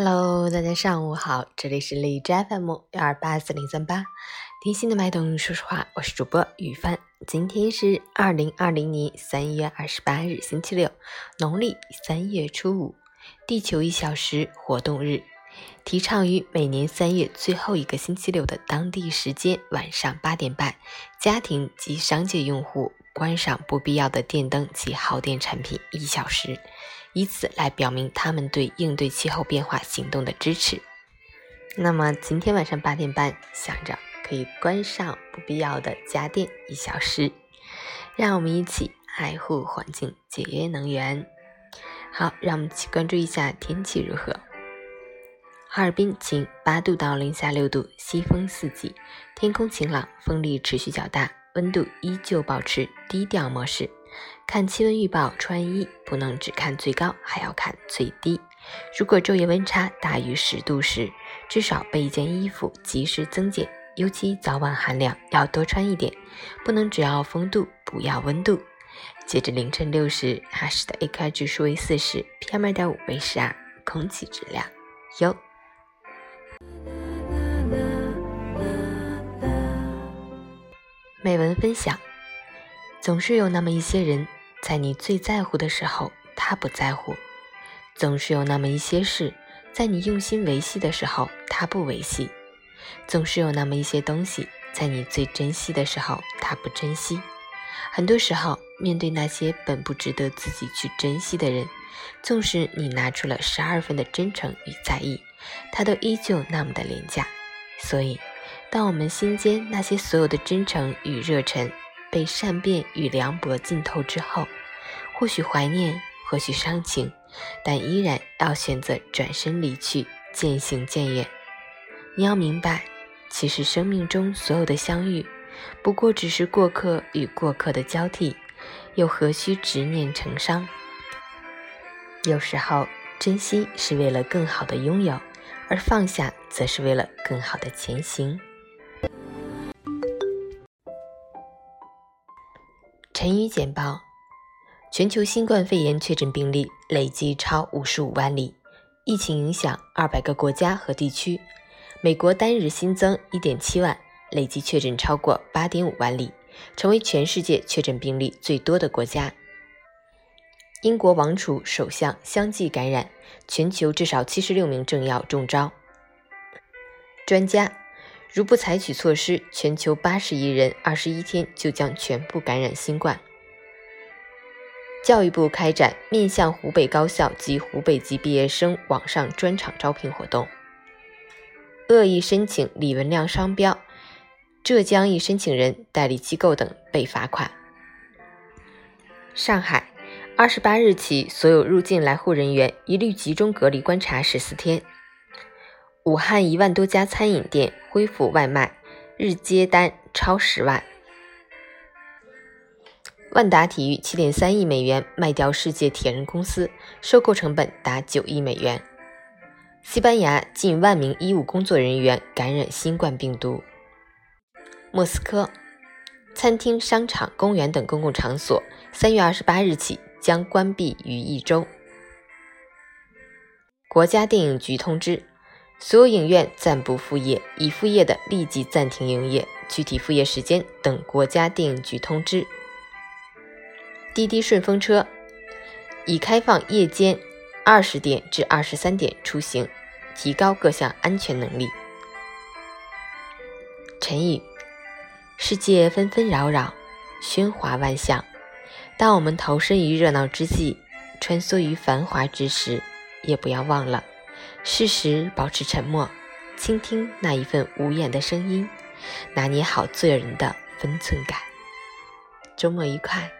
Hello，大家上午好，这里是荔枝 FM 幺二八四零三八，听心的脉动，说实话，我是主播雨帆。今天是二零二零年三月二十八日，星期六，农历三月初五，地球一小时活动日，提倡于每年三月最后一个星期六的当地时间晚上八点半，家庭及商界用户关上不必要的电灯及耗电产品一小时。以此来表明他们对应对气候变化行动的支持。那么今天晚上八点半，想着可以关上不必要的家电一小时，让我们一起爱护环境，节约能源。好，让我们一起关注一下天气如何。哈尔滨晴，八度到零下六度，西风四级，天空晴朗，风力持续较大，温度依旧保持低调模式。看气温预报，穿衣不能只看最高，还要看最低。如果昼夜温差大于十度时，至少备一件衣服，及时增减。尤其早晚寒凉，要多穿一点，不能只要风度，不要温度。截至凌晨六时，哈市的 AQI 指数为四十，PM 二点五为十二，空气质量优。美文分享。总是有那么一些人，在你最在乎的时候，他不在乎；总是有那么一些事，在你用心维系的时候，他不维系；总是有那么一些东西，在你最珍惜的时候，他不珍惜。很多时候，面对那些本不值得自己去珍惜的人，纵使你拿出了十二分的真诚与在意，他都依旧那么的廉价。所以，当我们心间那些所有的真诚与热忱，被善变与凉薄浸透之后，或许怀念，或许伤情，但依然要选择转身离去，渐行渐远。你要明白，其实生命中所有的相遇，不过只是过客与过客的交替，又何须执念成伤？有时候，珍惜是为了更好的拥有，而放下，则是为了更好的前行。晨语简报：全球新冠肺炎确诊病例累计超五十五万例，疫情影响二百个国家和地区。美国单日新增一点七万，累计确诊超过八点五万例，成为全世界确诊病例最多的国家。英国王储、首相相继感染，全球至少七十六名政要中招。专家。如不采取措施，全球八十亿人二十一天就将全部感染新冠。教育部开展面向湖北高校及湖北籍毕业生网上专场招聘活动。恶意申请李文亮商标，浙江一申请人、代理机构等被罚款。上海，二十八日起，所有入境来沪人员一律集中隔离观察十四天。武汉一万多家餐饮店恢复外卖，日接单超十万。万达体育七点三亿美元卖掉世界铁人公司，收购成本达九亿美元。西班牙近万名医务工作人员感染新冠病毒。莫斯科，餐厅、商场、公园等公共场所三月二十八日起将关闭于一周。国家电影局通知。所有影院暂不复业，已复业的立即暂停营业，具体复业时间等国家电影局通知。滴滴顺风车已开放夜间二十点至二十三点出行，提高各项安全能力。陈宇：世界纷纷扰扰，喧哗万象。当我们投身于热闹之际，穿梭于繁华之时，也不要忘了。适时保持沉默，倾听那一份无言的声音，拿捏好做人的分寸感。周末愉快。